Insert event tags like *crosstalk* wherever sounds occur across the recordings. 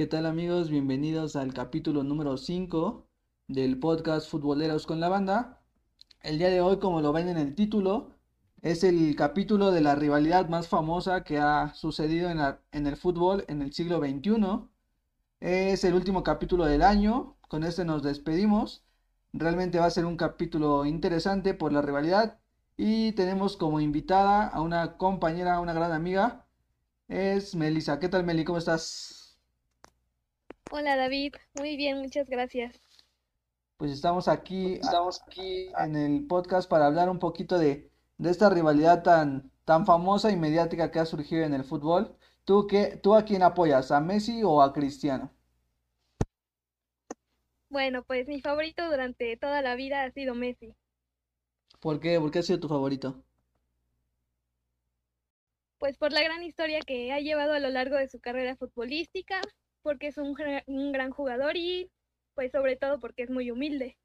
¿Qué tal amigos? Bienvenidos al capítulo número 5 del podcast Futboleros con la Banda. El día de hoy, como lo ven en el título, es el capítulo de la rivalidad más famosa que ha sucedido en, el fútbol en el siglo XXI. Es el último capítulo del año, con este nos despedimos. Realmente va a ser un capítulo interesante por la rivalidad y tenemos como invitada a una compañera, una gran amiga, es Melissa. ¿Qué tal Meli? ¿Cómo estás? Hola David, muy bien, muchas gracias. Pues estamos aquí, estamos aquí en el podcast para hablar un poquito de, de esta rivalidad tan, tan famosa y mediática que ha surgido en el fútbol. ¿Tú qué, tú a quién apoyas? ¿A Messi o a Cristiano? Bueno, pues mi favorito durante toda la vida ha sido Messi. ¿Por qué? ¿Por qué ha sido tu favorito? Pues por la gran historia que ha llevado a lo largo de su carrera futbolística, porque es un, un gran jugador y pues sobre todo porque es muy humilde.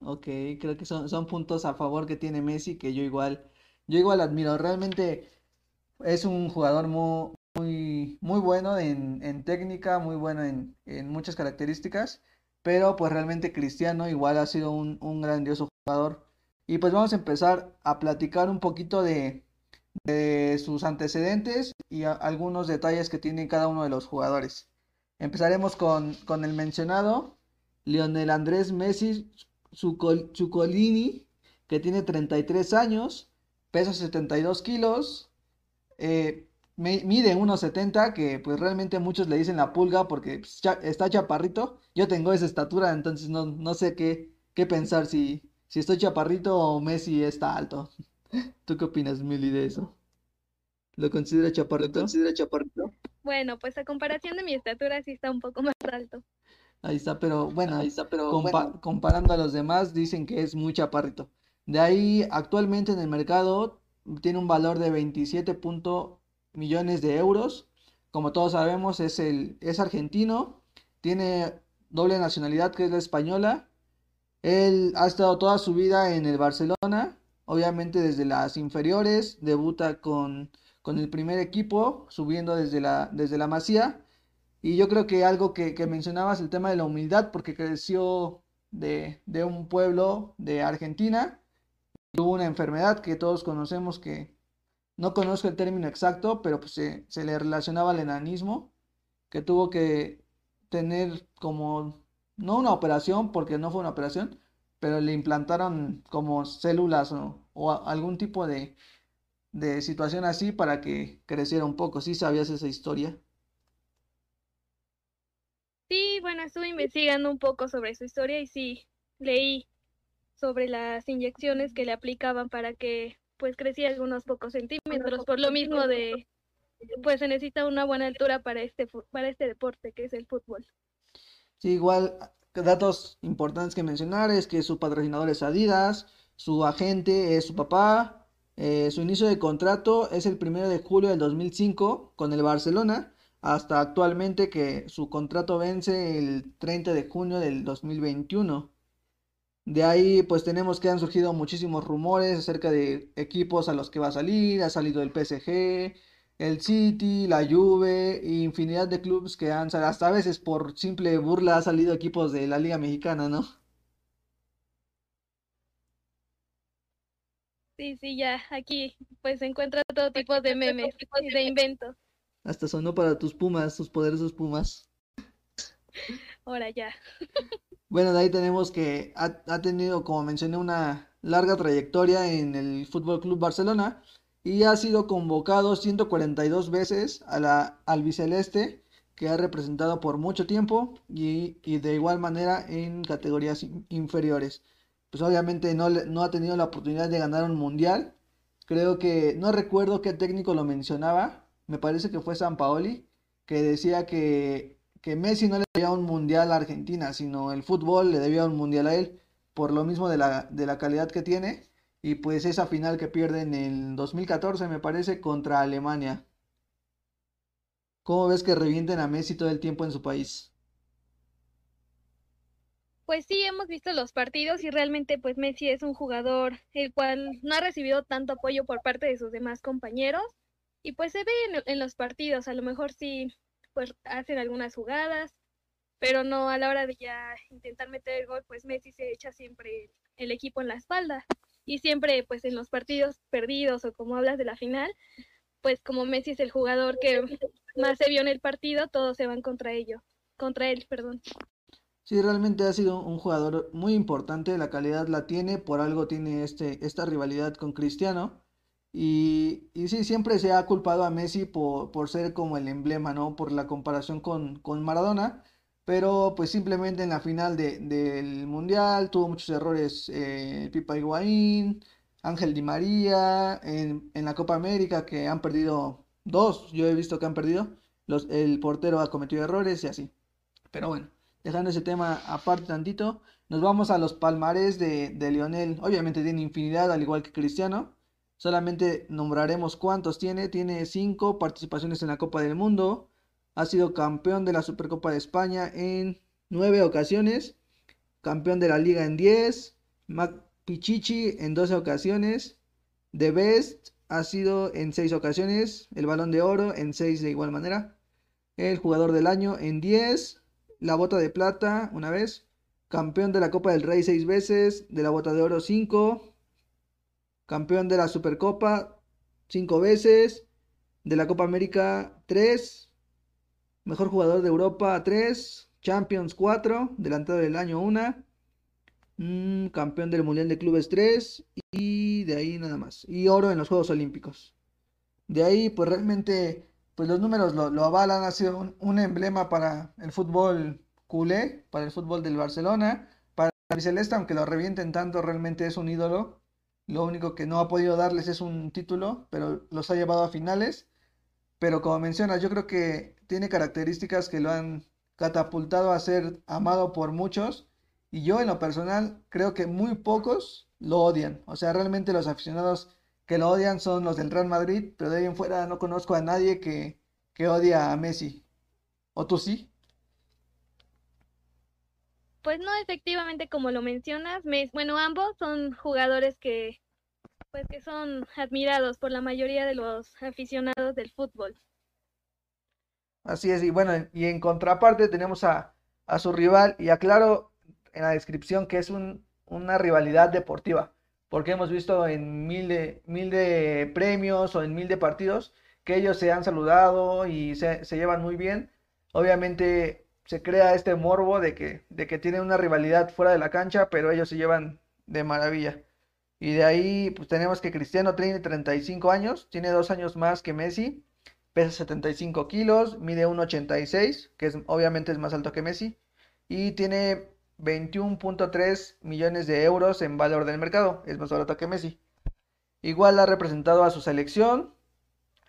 Ok, creo que son, son puntos a favor que tiene Messi que yo igual, yo igual admiro. Realmente es un jugador muy, muy, muy bueno en, en técnica, muy bueno en, en muchas características, pero pues realmente Cristiano igual ha sido un, un grandioso jugador. Y pues vamos a empezar a platicar un poquito de, de sus antecedentes y algunos detalles que tiene cada uno de los jugadores. Empezaremos con, con el mencionado Lionel Andrés Messi Zucol- Zuccolini, que tiene 33 años, pesa 72 kilos, eh, mide 1.70, que pues realmente muchos le dicen la pulga porque pues, está chaparrito. Yo tengo esa estatura, entonces no, no sé qué, qué pensar si, si estoy chaparrito o Messi está alto. *laughs* ¿Tú qué opinas, Mili, de eso? ¿Lo considera chaparrito? considera chaparrito? Bueno, pues a comparación de mi estatura sí está un poco *laughs* más alto. Ahí está, pero bueno, Ahí está, pero compa- bueno, comparando a los demás, dicen que es muy chaparrito. De ahí, actualmente en el mercado tiene un valor de 27 punto millones de euros. Como todos sabemos, es el, es argentino, tiene doble nacionalidad que es la española. Él ha estado toda su vida en el Barcelona, obviamente desde las inferiores, debuta con, con el primer equipo, subiendo desde la, desde la Masía. Y yo creo que algo que, que mencionabas, el tema de la humildad, porque creció de, de un pueblo de Argentina, tuvo una enfermedad que todos conocemos que no conozco el término exacto, pero pues se, se le relacionaba al enanismo, que tuvo que tener como, no una operación, porque no fue una operación, pero le implantaron como células o, algún tipo de, de situación así para que creciera un poco. ¿Sí sabías esa historia? Sí, bueno, estuve investigando un poco sobre su historia y sí, leí sobre las inyecciones que le aplicaban para que pues creciera unos pocos centímetros, por lo mismo de pues se necesita una buena altura para este para este deporte que es el fútbol. Sí, igual, datos importantes que mencionar es que su patrocinador es Adidas, su agente es su papá, eh, su inicio de contrato es el primero de julio del 2005 con el Barcelona, hasta actualmente que su contrato vence el 30 de junio del 2021. De ahí pues tenemos que han surgido muchísimos rumores acerca de equipos a los que va a salir, ha salido el PSG, el City, la Juve, e infinidad de clubes que han salido, hasta a veces por simple burla ha salido equipos de la Liga Mexicana, ¿no? Sí, sí, ya aquí pues se encuentra todo tipo de memes y de inventos. Hasta sonó para tus Pumas, tus poderosos Pumas. Ahora ya. Bueno, de ahí tenemos que ha, ha tenido, como mencioné, una larga trayectoria en el Fútbol Club Barcelona y ha sido convocado 142 veces a la albiceleste, que ha representado por mucho tiempo y, y de igual manera en categorías in- inferiores. Pues obviamente no, no ha tenido la oportunidad de ganar un mundial. Creo que no recuerdo qué técnico lo mencionaba, me parece que fue Sampaoli, que decía que, que Messi no le debía un mundial a Argentina, sino el fútbol le debía un mundial a él, por lo mismo de la, de la calidad que tiene. Y pues esa final que pierden en 2014, me parece, contra Alemania. ¿Cómo ves que revienten a Messi todo el tiempo en su país? Pues sí, hemos visto los partidos y realmente pues Messi es un jugador el cual no ha recibido tanto apoyo por parte de sus demás compañeros y pues se ve en, los partidos, a lo mejor sí pues hacen algunas jugadas, pero no a la hora de ya intentar meter el gol, pues Messi se echa siempre el equipo en la espalda y siempre pues en los partidos perdidos o como hablas de la final, pues como Messi es el jugador que más se vio en el partido, todos se van contra ello, contra él, perdón. Sí, realmente ha sido un jugador muy importante, la calidad la tiene, por algo tiene este, esta rivalidad con Cristiano. Y, y sí, siempre se ha culpado a Messi por, por ser como el emblema, ¿no? Por la comparación con, con Maradona. Pero pues simplemente en la final de, del Mundial tuvo muchos errores eh, Pipa Higuaín, Ángel Di María, en, en la Copa América que han perdido dos, yo he visto que han perdido, el portero ha cometido errores y así. Pero bueno, dejando ese tema aparte tantito, nos vamos a los palmares de, de Lionel. Obviamente tiene infinidad, al igual que Cristiano. Solamente nombraremos cuántos tiene. Tiene cinco participaciones en la Copa del Mundo. Ha sido campeón de la Supercopa de España en nueve ocasiones. Campeón de la Liga en 10. Pichichi en 12 ocasiones. The Best ha sido en 6 ocasiones. El Balón de Oro en 6 de igual manera. El Jugador del Año en 10. La Bota de Plata una vez. Campeón de la Copa del Rey 6 veces. De la Bota de Oro 5. Campeón de la Supercopa 5 veces. De la Copa América 3. Mejor jugador de Europa 3. Champions 4. Delantero del año 1 campeón del Mundial de Clubes 3 y de ahí nada más. Y oro en los Juegos Olímpicos. De ahí, pues realmente, pues los números lo, avalan, ha sido un, emblema para el fútbol culé, para el fútbol del Barcelona, para el Celeste, aunque lo revienten tanto, realmente es un ídolo. Lo único que no ha podido darles es un título, pero los ha llevado a finales. Pero como mencionas, yo creo que tiene características que lo han catapultado a ser amado por muchos y yo en lo personal creo que muy pocos lo odian. O sea, realmente los aficionados que lo odian son los del Real Madrid, pero de ahí en fuera no conozco a nadie que, que odia a Messi. ¿O tú sí? Pues no, efectivamente, como lo mencionas, bueno, ambos son jugadores que, pues que son admirados por la mayoría de los aficionados del fútbol. Así es, y bueno, y en contraparte tenemos a, a su rival, y aclaro, en la descripción que es una rivalidad deportiva, porque hemos visto en mil de, mil de premios o en mil de partidos que ellos se han saludado y se, llevan muy bien. Obviamente se crea este morbo de que, de que tienen una rivalidad fuera de la cancha, pero ellos se llevan de maravilla. Y de ahí pues tenemos que Cristiano tiene 35 años, tiene dos años más que Messi, pesa 75 kilos, mide 1,86, que es, obviamente es más alto que Messi, y tiene 21.3 millones de euros en valor del mercado. Es más barato que Messi. Igual ha representado a su selección.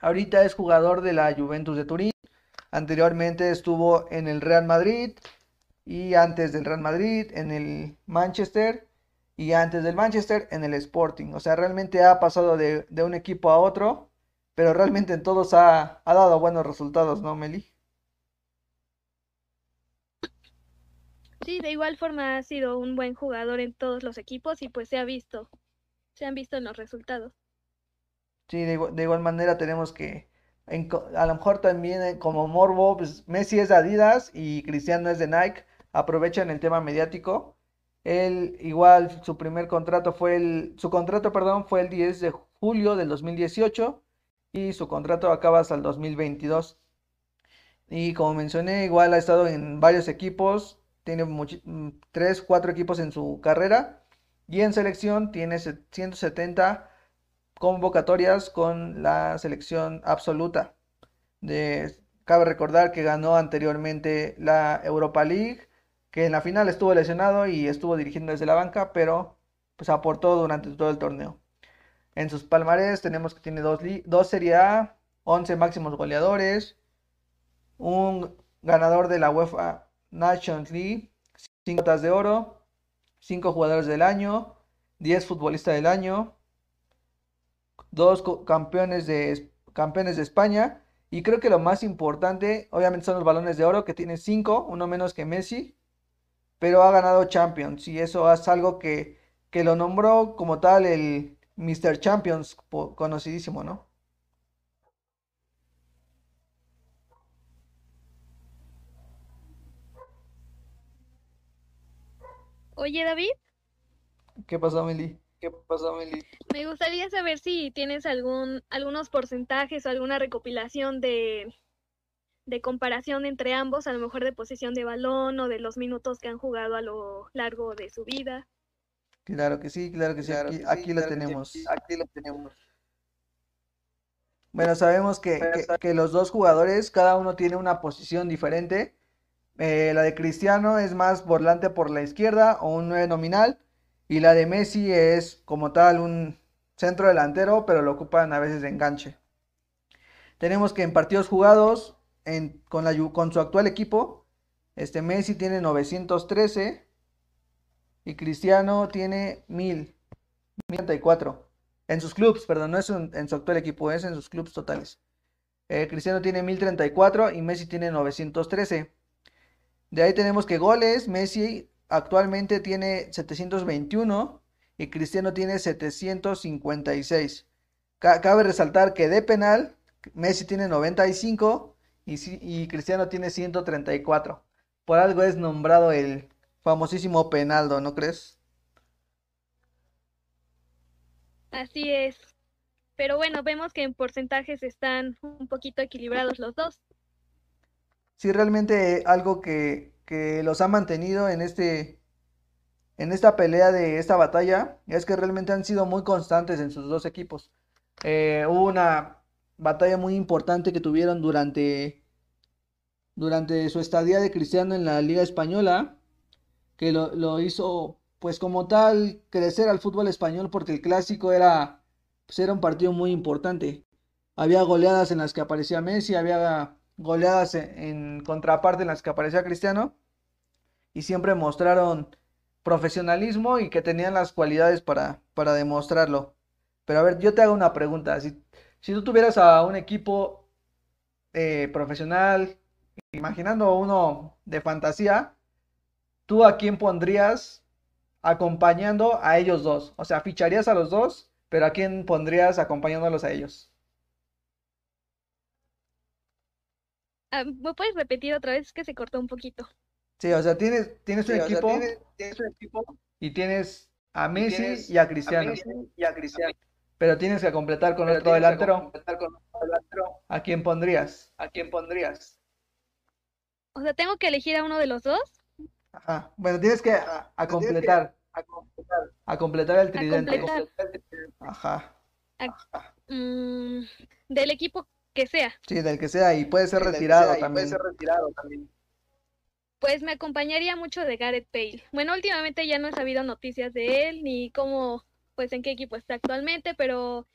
Ahorita es jugador de la Juventus de Turín. Anteriormente estuvo en el Real Madrid. Y antes del Real Madrid en el Manchester. Y antes del Manchester en el Sporting. O sea, realmente ha pasado de, un equipo a otro. Pero realmente en todos ha, ha dado buenos resultados, ¿no, Meli? Sí, de igual forma ha sido un buen jugador en todos los equipos y pues se ha visto, se han visto en los resultados. Sí, de igual, manera tenemos que, a lo mejor también eh, como Morbo, pues Messi es de Adidas y Cristiano es de Nike, aprovechan el tema mediático. Él igual su primer contrato fue el, su contrato, perdón, fue el 10 de julio del 2018 y su contrato acaba hasta el 2022. Y como mencioné, igual ha estado en varios equipos, tiene 3, 4 mm, equipos en su carrera y en selección tiene 170 convocatorias con la selección absoluta. De, cabe recordar que ganó anteriormente la Europa League, que en la final estuvo lesionado y estuvo dirigiendo desde la banca, pero pues aportó durante todo el torneo. En sus palmarés tenemos que tiene dos, dos Serie A, 11 máximos goleadores, un ganador de la UEFA Nations League, 5 botas de oro, 5 jugadores del año, 10 futbolistas del año, 2 campeones de, campeones de España. Y creo que lo más importante, obviamente, son los balones de oro, que tiene 5, uno menos que Messi, pero ha ganado Champions. Y eso es algo que, que lo nombró como tal el Mr. Champions, conocidísimo, ¿no? Oye, David, ¿Qué pasó, Meli? ¿Qué pasó, Meli? me gustaría saber si tienes algún, algunos porcentajes o alguna recopilación de, de comparación entre ambos, a lo mejor de posición de balón o de los minutos que han jugado a lo largo de su vida. Claro que sí, claro que sí, Claro aquí, que aquí sí, lo sí, tenemos. Aquí lo tenemos. Bueno, sabemos que, que- que los dos jugadores, cada uno tiene una posición diferente. Eh, la de Cristiano es más volante por la izquierda o un 9 nominal. Y la de Messi es como tal un centro delantero, pero lo ocupan a veces de enganche. Tenemos que en partidos jugados con, su actual equipo, este Messi tiene 913 y Cristiano tiene 1000, 1034. En sus clubes, perdón, no es en, en su actual equipo, es en sus clubes totales. Eh, Cristiano tiene 1034 y Messi tiene 913. De ahí tenemos que goles, Messi actualmente tiene 721 y Cristiano tiene 756. Ca- cabe resaltar que de penal, Messi tiene 95 y, y Cristiano tiene 134. Por algo es nombrado el famosísimo penaldo, ¿no crees? Así es. Pero bueno, vemos que en porcentajes están un poquito equilibrados los dos. Sí, realmente algo que, que los ha mantenido en este, en esta pelea de esta batalla es que realmente han sido muy constantes en sus dos equipos. Eh, hubo una batalla muy importante que tuvieron durante, durante su estadía de Cristiano en la Liga Española, que lo, lo hizo pues como tal crecer al fútbol español porque el clásico era, pues, era un partido muy importante. Había goleadas en las que aparecía Messi, había goleadas en, contraparte en las que aparecía Cristiano y siempre mostraron profesionalismo y que tenían las cualidades para, para demostrarlo. Pero a ver, yo te hago una pregunta. Si, si tú tuvieras a un equipo eh, profesional, imaginando uno de fantasía, ¿tú a quién pondrías acompañando a ellos dos? O sea, ficharías a los dos, pero ¿a quién pondrías acompañándolos a ellos? ¿Me puedes repetir otra vez? Es que se cortó un poquito. Sí, o sea, tienes, tienes un Sí, o sea, equipo tienes, tienes un equipo y tienes a y Messi tienes y a a Cristiano, Messi y a Cristiano. pero tienes que completar con Pero otro delantero. con otro delantero. ¿A quién pondrías? ¿A quién pondrías? O sea, ¿tengo que elegir a uno de los dos? Ajá. Bueno, tienes que a que completar, a completar, a completar el A tridente. completar Ajá. Mm, del equipo que sea. Sí, del que sea y puede ser Sí, retirado sea, y puede también. ser retirado también. Pues me acompañaría mucho de Gareth Bale. Bueno, últimamente ya no he sabido noticias de él ni cómo, pues en qué equipo está actualmente, pero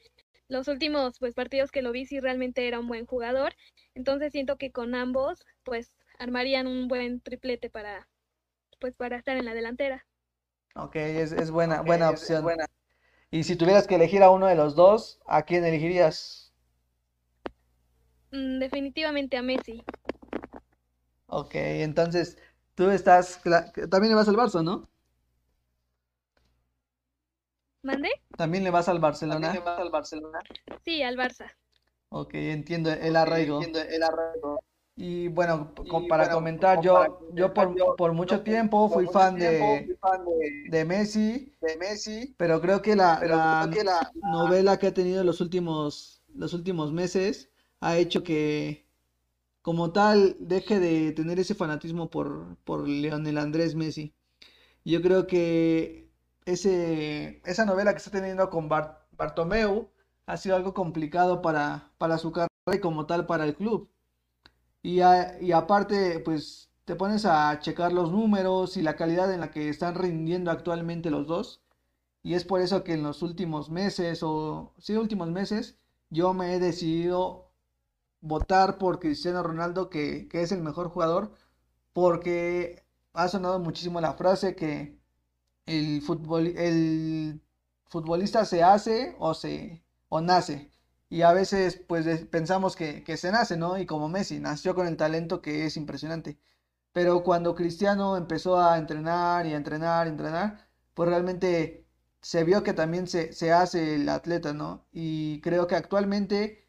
los últimos pues partidos que lo vi sí realmente era un buen jugador. Entonces siento que con ambos pues armarían un buen triplete para pues para estar en la delantera. Ok, es, es buena, buena es- es opción. buena. Y si tuvieras que elegir a uno de los dos, ¿a quién elegirías? Mm, definitivamente a Messi. Ok, entonces tú estás, también le vas al Barça, ¿no? ¿Mande? También le vas al También Barcelona. le vas al Barcelona. Sí, al Barça. Ok, entiendo el arraigo. entiendo el arraigo. Y bueno, Y para bueno, comentar, yo, para yo por, yo- por mucho yo tiempo fui mucho fan tiempo de, fui fan de, de Messi, de Messi, pero creo que la creo que la, novela que ha tenido los últimos, los últimos meses ha hecho que, como tal, deje de tener ese fanatismo por, por Lionel Andrés Messi. Yo creo que ese, esa novela que está teniendo con Bar- Bartomeu ha sido algo complicado para, para su carrera y como tal para el club. Y, a- y aparte, pues te pones a checar los números y la calidad en la que están rindiendo actualmente los dos. Y es por eso que en los últimos meses, o sí, últimos meses, yo me he decidido votar por Cristiano Ronaldo, que, que es el mejor jugador, porque ha sonado muchísimo la frase que el fútbol, el futbolista se hace o se o nace. Y a veces pues pensamos que, que se nace, ¿no? Y como Messi, nació con el talento que es impresionante. Pero cuando Cristiano empezó a entrenar y a entrenar y entrenar, pues realmente se vio que también se, se hace el atleta, ¿no? Y creo que actualmente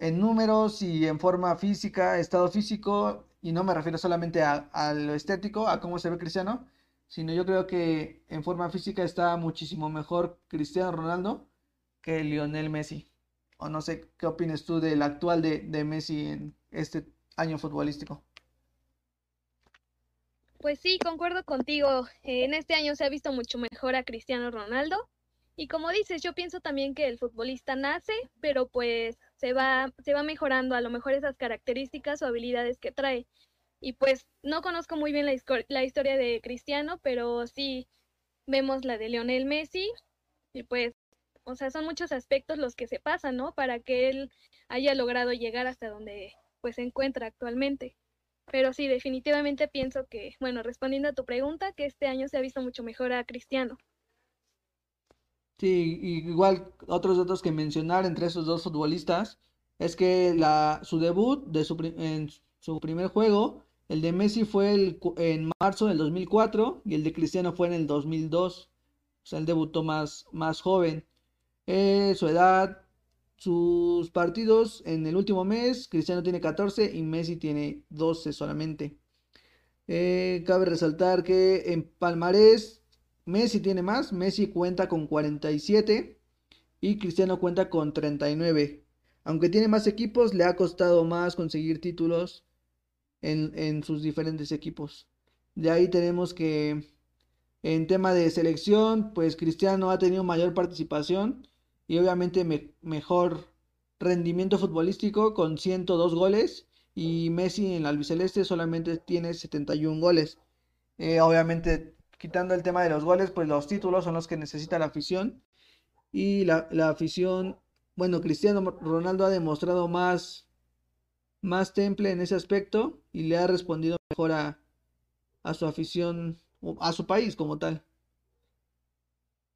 en números y en forma física, estado físico, y no me refiero solamente a, lo estético, a cómo se ve Cristiano, sino yo creo que en forma física está muchísimo mejor Cristiano Ronaldo que Lionel Messi. O no sé qué opinas tú del actual de Messi en este año futbolístico. Pues sí, concuerdo contigo. En este año se ha visto mucho mejor a Cristiano Ronaldo. Y como dices, yo pienso también que el futbolista nace, pero pues se va, se va mejorando a lo mejor esas características o habilidades que trae. Y pues no conozco muy bien la, historia de Cristiano, pero sí vemos la de Lionel Messi. Y pues, o sea, son muchos aspectos los que se pasan, ¿no? Para que él haya logrado llegar hasta donde pues se encuentra actualmente. Pero sí, definitivamente pienso que, bueno, respondiendo a tu pregunta, que este año se ha visto mucho mejor a Cristiano. Sí, igual otros datos que mencionar entre esos dos futbolistas es que su debut de su, en su primer juego, el de Messi fue en marzo del 2004 y el de Cristiano fue en el 2002. O sea, él debutó más, más joven. Eh, su edad, sus partidos en el último mes, Cristiano tiene 14 y Messi tiene 12 solamente. Eh, cabe resaltar que en Palmarés Messi tiene más, Messi cuenta con 47 y Cristiano cuenta con 39. Aunque tiene más equipos, le ha costado más conseguir títulos en, sus diferentes equipos. De ahí tenemos que en tema de selección, pues Cristiano ha tenido mayor participación y obviamente mejor rendimiento futbolístico con 102 goles y Messi en la albiceleste solamente tiene 71 goles. Eh, obviamente quitando el tema de los goles, pues los títulos son los que necesita la afición y la, afición, bueno, Cristiano Ronaldo ha demostrado más, más temple en ese aspecto y le ha respondido mejor a, a su afición, a su país como tal.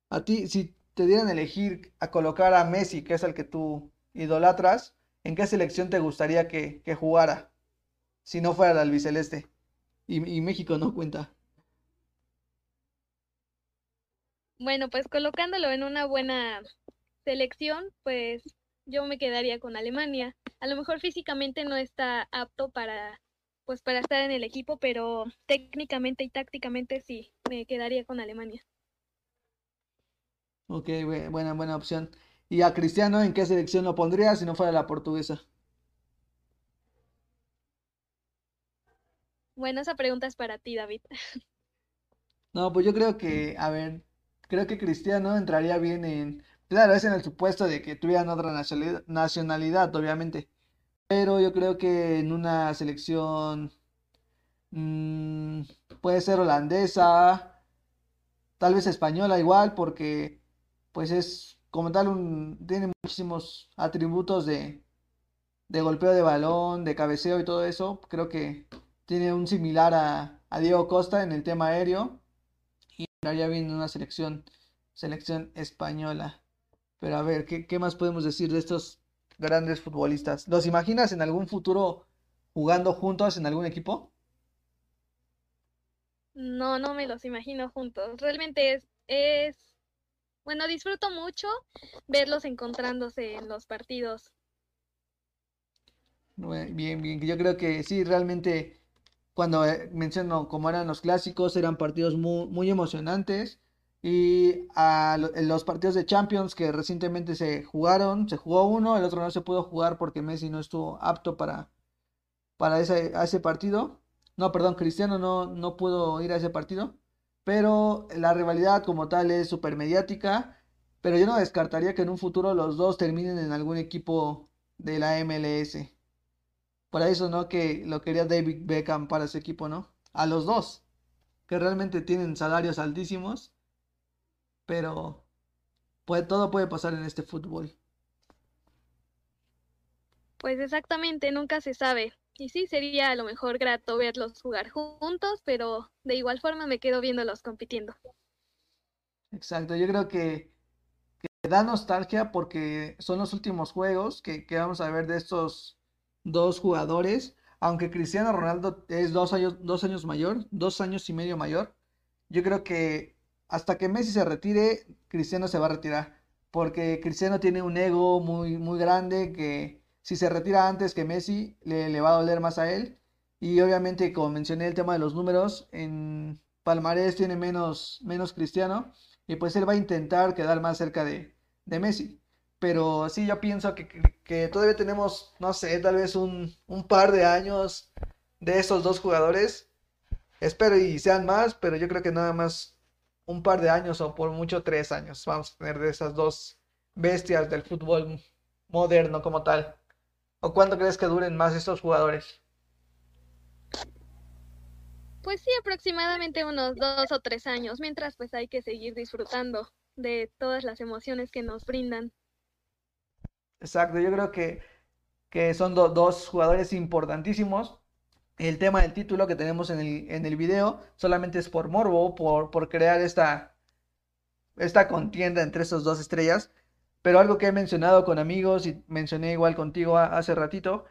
A ti, si te dieran elegir a colocar a Messi, que es el que tú idolatras, ¿en qué selección te gustaría que, jugara? Si no fuera el albiceleste. Y México no cuenta. Bueno, pues colocándolo en una buena selección, pues yo me quedaría con Alemania. A lo mejor físicamente no está apto para pues para estar en el equipo, pero técnicamente y tácticamente sí, me quedaría con Alemania. Ok, buena, buena opción. ¿Y a Cristiano en qué selección lo pondría si no fuera la portuguesa? Bueno, esa pregunta es para ti, David. No, pues yo creo que, a ver, creo que Cristiano entraría bien en, claro, es en el supuesto de que tuvieran otra nacionalidad, obviamente, pero yo creo que en una selección mm, puede ser holandesa, tal vez española igual, porque pues es como tal tiene muchísimos atributos de, de golpeo de balón, de cabeceo y todo eso. Creo que tiene un similar a, a Diego Costa en el tema aéreo y estaría bien una selección, selección española. Pero a ver, ¿qué, ¿qué más podemos decir de estos grandes futbolistas? ¿Los imaginas en algún futuro jugando juntos en algún equipo? No, no me los imagino juntos. Realmente es, es bueno, disfruto mucho verlos encontrándose en los partidos. Bien, bien, yo creo que sí, realmente cuando eh, menciono cómo eran los clásicos, eran partidos muy, emocionantes. Y a los partidos de Champions que recientemente se jugaron, se jugó uno, el otro no se pudo jugar porque Messi no estuvo apto para, para ese, ese partido. No, perdón, Cristiano no, no pudo ir a ese partido pero la rivalidad como tal es súper mediática, pero yo no descartaría que en un futuro los dos terminen en algún equipo de la MLS. Por eso, ¿no? Que lo quería David Beckham para su equipo, ¿no? A los dos, que realmente tienen salarios altísimos, pero todo puede pasar en este fútbol. Pues exactamente, nunca se sabe. Y sí, sería a lo mejor grato verlos jugar juntos, pero de igual forma me quedo viéndolos compitiendo. Exacto, yo creo que, da nostalgia porque son los últimos juegos que, vamos a ver de estos dos jugadores. Aunque Cristiano Ronaldo es dos años, dos años mayor, dos años y medio mayor, yo creo que hasta que Messi se retire, Cristiano se va a retirar. Porque Cristiano tiene un ego muy, muy grande que si se retira antes que Messi, le, va a doler más a él. Y obviamente, como mencioné el tema de los números, en, palmarés tiene menos, menos Cristiano y pues él va a intentar quedar más cerca de, de Messi. Pero sí, yo pienso que, todavía tenemos, no sé, tal vez un, un par de años de esos dos jugadores. Espero y sean más, pero yo creo que nada más un par de años o por mucho tres años vamos a tener de esas dos bestias del fútbol moderno como tal. ¿O cuánto crees que duren más estos jugadores? Pues sí, aproximadamente unos dos o tres años, mientras pues hay que seguir disfrutando de todas las emociones que nos brindan. Exacto, yo creo que, que son do- dos jugadores importantísimos. El tema del título que tenemos en el, en el video solamente es por morbo, por, por crear esta, esta contienda entre esas dos estrellas. Pero algo que he mencionado con amigos y mencioné igual contigo a- hace ratito,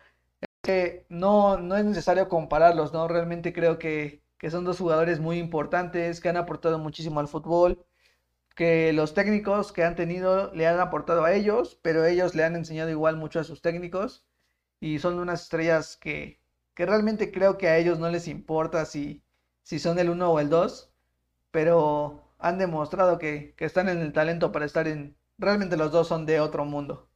que no, no es necesario compararlos, ¿no? Realmente creo que, que son dos jugadores muy importantes, que han aportado muchísimo al fútbol que los técnicos que han tenido le han aportado a ellos, pero ellos le han enseñado igual mucho a sus técnicos y son unas estrellas que, que realmente creo que a ellos no les importa si, si son el uno o el dos, pero han demostrado que, que están en el talento para estar en... Realmente los dos son de otro mundo.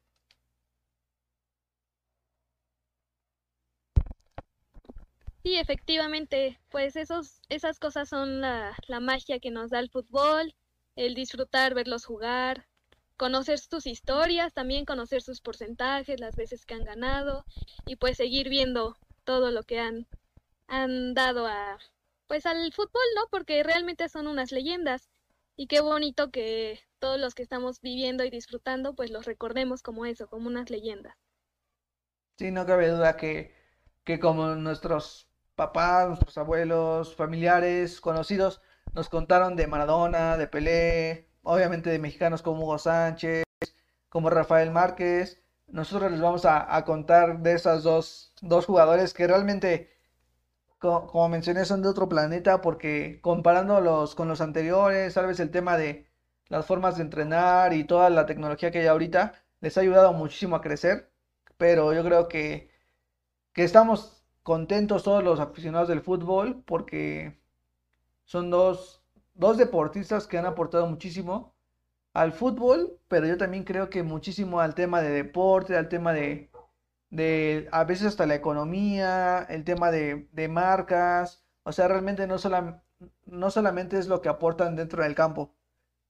Sí, efectivamente, pues esos, esas cosas son la, la magia que nos da el fútbol, el disfrutar, verlos jugar, conocer sus historias, también conocer sus porcentajes, las veces que han ganado y pues seguir viendo todo lo que han, han dado a, pues al fútbol, ¿no? Porque realmente son unas leyendas y qué bonito que todos los que estamos viviendo y disfrutando pues los recordemos como eso, como unas leyendas. Sí, no cabe duda que, que como nuestros papás, nuestros abuelos, familiares, conocidos, nos contaron de Maradona, de Pelé, obviamente de mexicanos como Hugo Sánchez, como Rafael Márquez, nosotros les vamos a, contar de esas dos, dos jugadores que realmente, co- como mencioné, son de otro planeta porque comparándolos con los anteriores, tal vez el tema de las formas de entrenar y toda la tecnología que hay ahorita, les ha ayudado muchísimo a crecer. Pero yo creo que, que estamos contentos todos los aficionados del fútbol porque son dos, dos deportistas que han aportado muchísimo al fútbol, pero yo también creo que muchísimo al tema de deporte, al tema de, de a veces hasta la economía, el tema de, de marcas, o sea, realmente no solam- no solamente es lo que aportan dentro del campo,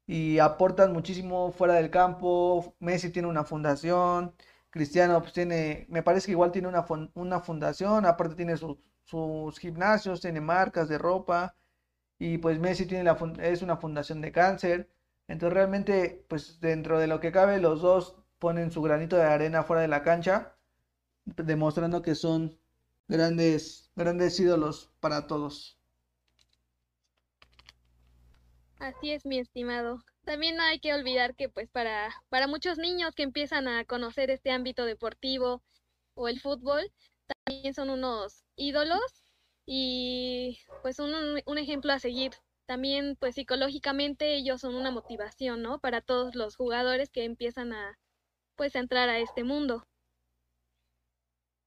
y aportan muchísimo fuera del campo. Messi tiene una fundación, Cristiano pues tiene, me parece que igual tiene una, una fundación, aparte tiene su- sus gimnasios, tiene marcas de ropa y pues Messi tiene la es una fundación de cáncer. Entonces realmente pues dentro de lo que cabe los dos ponen su granito de arena fuera de la cancha, demostrando que son grandes, grandes ídolos para todos. Así es, mi estimado. También no hay que olvidar que pues para, para muchos niños que empiezan a conocer este ámbito deportivo o el fútbol, también son unos ídolos y pues un, un ejemplo a seguir. También pues psicológicamente ellos son una motivación, ¿no? Para todos los jugadores que empiezan a pues a entrar a este mundo.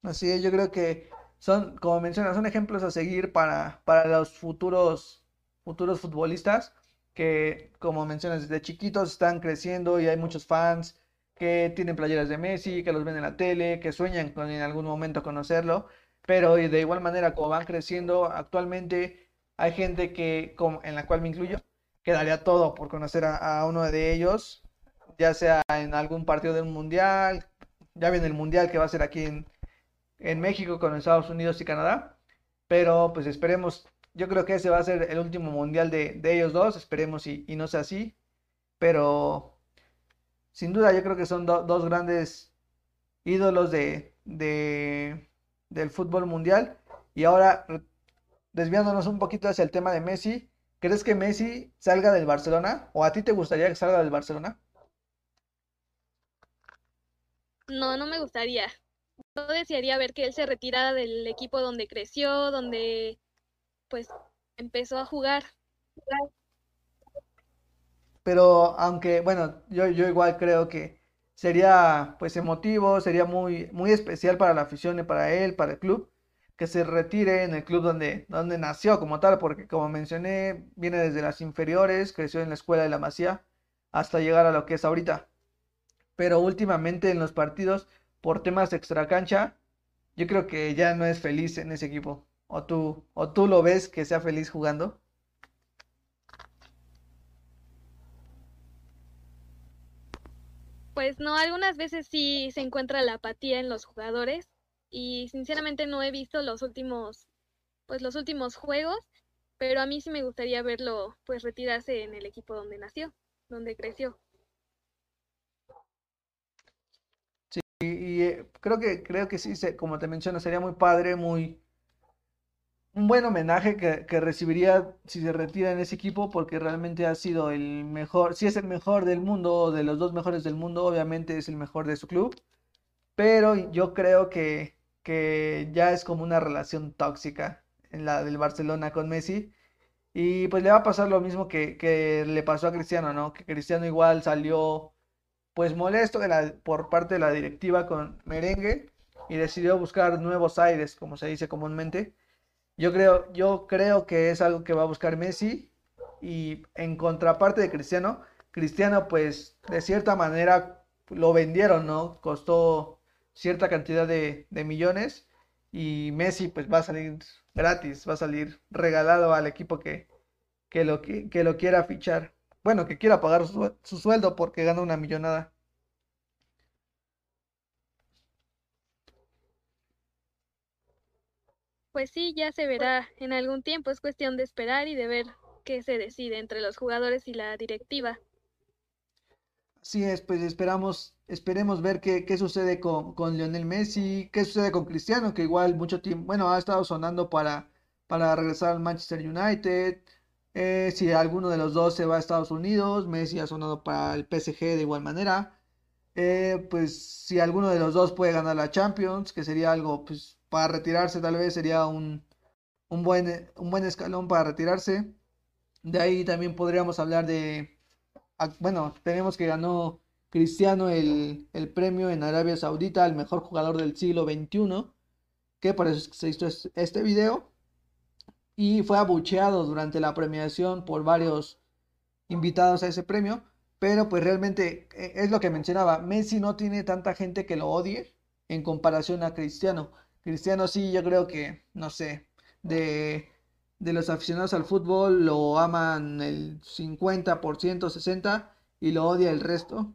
Así es, yo creo que son, como mencionas, son ejemplos a seguir para, para los futuros, futuros futbolistas que, como mencionas, desde chiquitos están creciendo y hay muchos fans que tienen playeras de Messi, que los ven en la tele, que sueñan con en algún momento conocerlo, pero de igual manera, como van creciendo, actualmente hay gente que, en la cual me incluyo, que daría todo por conocer a, uno de ellos, ya sea en algún partido del mundial, ya viene el mundial que va a ser aquí en en México con Estados Unidos y Canadá. Pero pues esperemos, yo creo que ese va a ser el último mundial de, de ellos dos, esperemos y, no sea así. Pero sin duda yo creo que son do- dos grandes ídolos de, de- del fútbol mundial. Y ahora, desviándonos un poquito hacia el tema de Messi, ¿crees que Messi salga del Barcelona? ¿O a ti te gustaría que salga del Barcelona? No, no me gustaría. Yo desearía ver que él se retirara del equipo donde creció, donde pues empezó a jugar. Pero aunque, bueno, yo, yo igual creo que sería pues emotivo, sería muy, muy especial para la afición y para él, para el club, que se retire en el club donde, donde nació como tal, porque como mencioné, viene desde las inferiores, creció en la escuela de la Masía, hasta llegar a lo que es ahorita. Pero últimamente en los partidos, por temas extracancha, yo creo que ya no es feliz en ese equipo. ¿O tú, o tú lo ves que sea feliz jugando? Pues no, algunas veces sí se encuentra la apatía en los jugadores y sinceramente no he visto los últimos, pues los últimos juegos, pero a mí sí me gustaría verlo pues retirarse en el equipo donde nació, donde creció. Sí, y, eh, creo que creo que sí, como te menciono, sería muy padre, muy un buen homenaje que, que recibiría si se retira en ese equipo, porque realmente ha sido el mejor, si es el mejor del mundo, de los dos mejores del mundo, obviamente es el mejor de su club, pero yo creo que, que ya es como una relación tóxica en la del Barcelona con Messi, y pues le va a pasar lo mismo que, que le pasó a Cristiano, ¿no? Que Cristiano igual salió pues molesto por parte de la directiva con Merengue y decidió buscar nuevos aires, como se dice comúnmente. Yo creo, yo creo que es algo que va a buscar Messi y en contraparte de Cristiano, Cristiano pues de cierta manera lo vendieron, ¿no? Costó cierta cantidad de, millones y Messi pues va a salir gratis, va a salir regalado al equipo que, que lo, que, que lo quiera fichar. Bueno, que quiera pagar su sueldo porque gana una millonada. Pues sí, ya se verá en algún tiempo, es cuestión de esperar y de ver qué se decide entre los jugadores y la directiva. Así es, pues esperamos, esperemos ver qué, qué sucede con, con Lionel Messi, qué sucede con Cristiano, que igual mucho tiempo, bueno, ha estado sonando para, para regresar al Manchester United. eh, si alguno de los dos se va a Estados Unidos, Messi ha sonado para el PSG de igual manera. eh, pues si alguno de los dos puede ganar la Champions, que sería algo, pues para retirarse tal vez sería un, un buen, un buen escalón para retirarse. De ahí también podríamos hablar de bueno, tenemos que ganó Cristiano el, el premio en Arabia Saudita al mejor jugador del siglo XXI, que por eso se hizo es- este video, y fue abucheado durante la premiación por varios invitados a ese premio, pero pues realmente eh, es lo que mencionaba, Messi no tiene tanta gente que lo odie en comparación a Cristiano. Cristiano sí, yo creo que, no sé, de, de los aficionados al fútbol lo aman el 50%, 60% y lo odia el resto.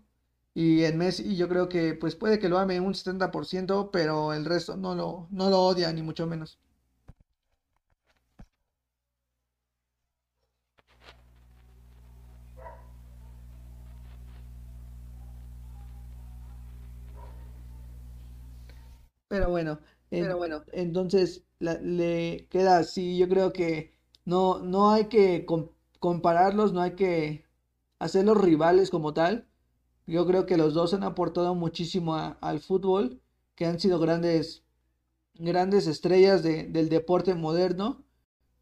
Y en Messi yo creo que pues puede que lo ame un 70%, pero el resto no lo, no lo odia ni mucho menos. Pero bueno, en- Pero bueno, entonces la- le queda así. Yo creo que no, no hay que com- compararlos, no hay que hacerlos rivales como tal. Yo creo que los dos han aportado muchísimo a- al fútbol, que han sido grandes, grandes estrellas de- del deporte moderno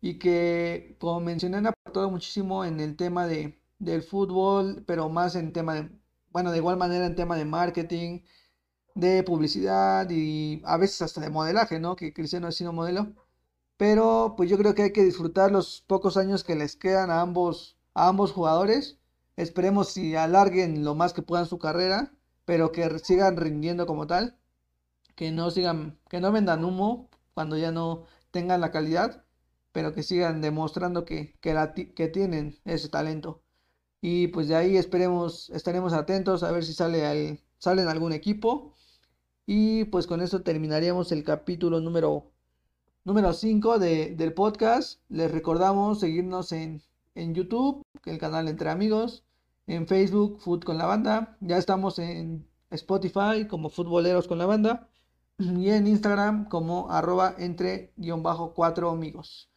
y que, como mencioné, han aportado muchísimo en el tema de, del fútbol, pero más en tema de, bueno, de igual manera en tema de marketing de publicidad y a veces hasta de modelaje, ¿no? Que Cristiano ha sido modelo. Pero pues yo creo que hay que disfrutar los pocos años que les quedan a ambos, a ambos jugadores. Esperemos si alarguen lo más que puedan su carrera, pero que sigan rindiendo como tal, que no sigan, que no vendan humo cuando ya no tengan la calidad, pero que sigan demostrando que, que, tienen ese talento. Y pues de ahí esperemos, estaremos atentos a ver si sale al, sale en algún equipo. Y pues con esto terminaríamos el capítulo número, número 5 de, del podcast. Les recordamos seguirnos en, en YouTube, el canal Entre Amigos, en Facebook, Food con la Banda. Ya estamos en Spotify como Futboleros con la Banda. *clears throat* Y en Instagram como arroba entre guion bajo cuatro amigos.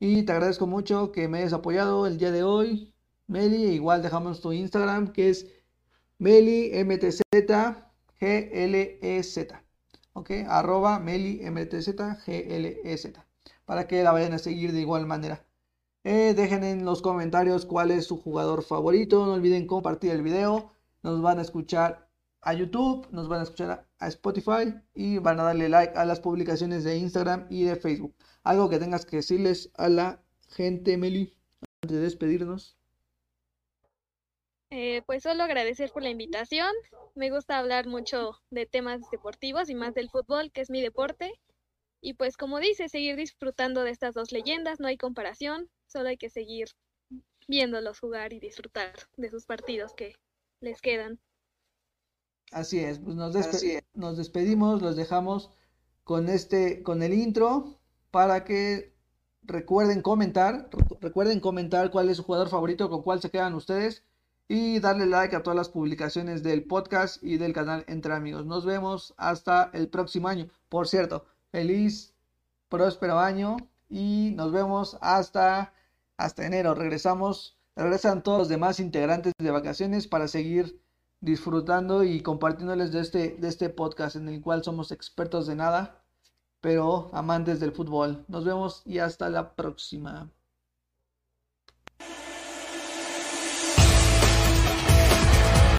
Y te agradezco mucho que me hayas apoyado el día de hoy, Meli. Igual dejamos tu Instagram que es Meli MTZ GLEZ. Ok, arroba Meli MTZ GLEZ. Para que la vayan a seguir de igual manera. Eh, dejen en los comentarios cuál es su jugador favorito. No olviden compartir el video. Nos van a escuchar a YouTube, nos van a escuchar a Spotify y van a darle like a las publicaciones de Instagram y de Facebook. Algo que tengas que decirles a la gente, Meli, antes de despedirnos. Eh, pues solo agradecer por la invitación. Me gusta hablar mucho de temas deportivos y más del fútbol, que es mi deporte. Y pues como dice, seguir disfrutando de estas dos leyendas, no hay comparación, solo hay que seguir viéndolos jugar y disfrutar de sus partidos que les quedan. Así es, pues nos, despe es. nos despedimos, los dejamos con este, con el intro para que recuerden comentar, recuerden comentar cuál es su jugador favorito, con cuál se quedan ustedes y darle like a todas las publicaciones del podcast y del canal Entre Amigos. Nos vemos hasta el próximo año. Por cierto, feliz, próspero año y nos vemos hasta, hasta enero. Regresamos, regresan todos los demás integrantes de vacaciones para seguir disfrutando y compartiéndoles de este, de este podcast en el cual somos expertos de nada, pero amantes del fútbol. Nos vemos y hasta la próxima.